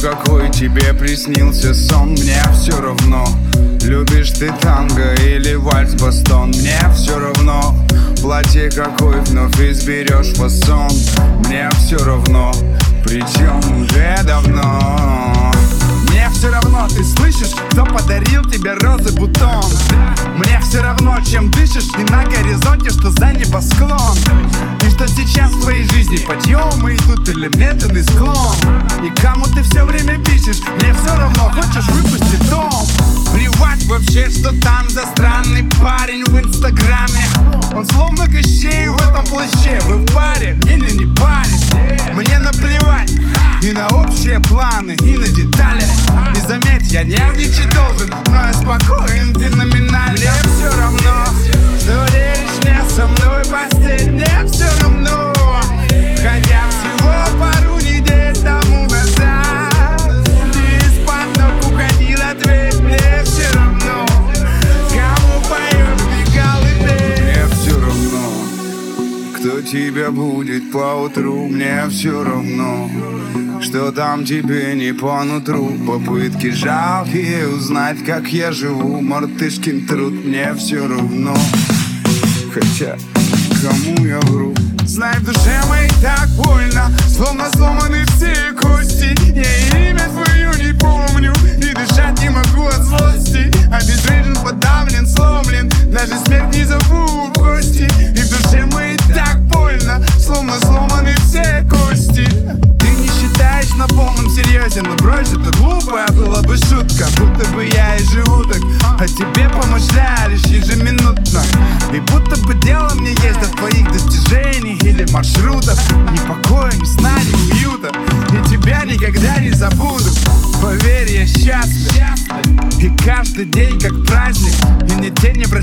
какой тебе приснился сон? Мне все равно Любишь ты танго или вальс бастон. Мне все равно Платье какой вновь изберешь фасон. Мне все равно Причем уже давно. Мне все равно, ты слышишь, кто подарил тебе розы бутон? Мне все равно, чем дышишь И на горизонте, что за небосклон что сейчас в твоей жизни Подъемы идут или медленный склон. И кому ты все время пишешь Мне все равно, хочешь выпустить дом. Плевать вообще, что там за странный парень в инстаграме. Он словно кощей в этом плаще. Вы в паре или не паре? Мне наплевать и на общие планы, и на детали. И заметь, я нервничать должен Но я спокоен кто тебя будет по утру Мне все равно. Что там тебе не по нутру? Попытки жалкие узнать, как я живу. Мартышкин труд, мне все равно. Хотя, кому я вру? Знай, в душе моей так больно Словно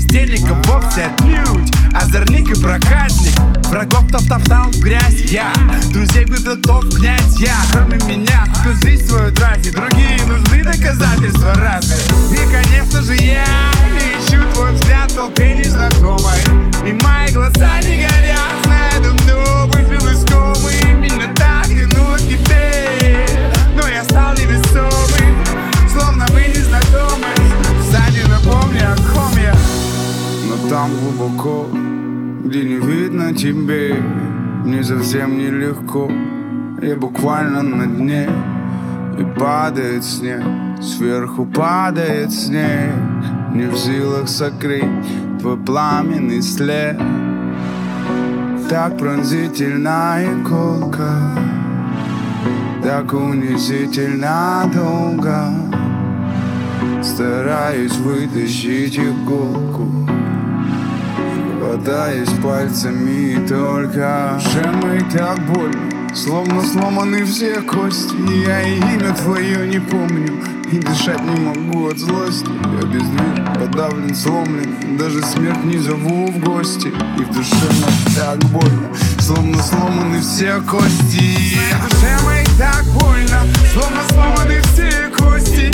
неврастенника вовсе отнюдь. Озорник и проказник Врагов топтал в грязь я. Друзей готов князь я. Кроме меня, кто свою тратит там глубоко Где не видно тебе Мне совсем нелегко. Я буквально на дне И падает снег Сверху падает снег. Не в силах сокрыть Твой пламенный след. Так пронзительна иголка Так унизительно долго Стараюсь вытащить иголку Хватаясь пальцами и только. Моей так больно Словно сломаны все кости. И Я и имя твое не помню И дышать не могу от злости. Я бездвижен, подавлен, сломлен Даже смерть не зову в гости. И в душе так больно Словно сломаны все кости. В душе так больно Словно сломаны все кости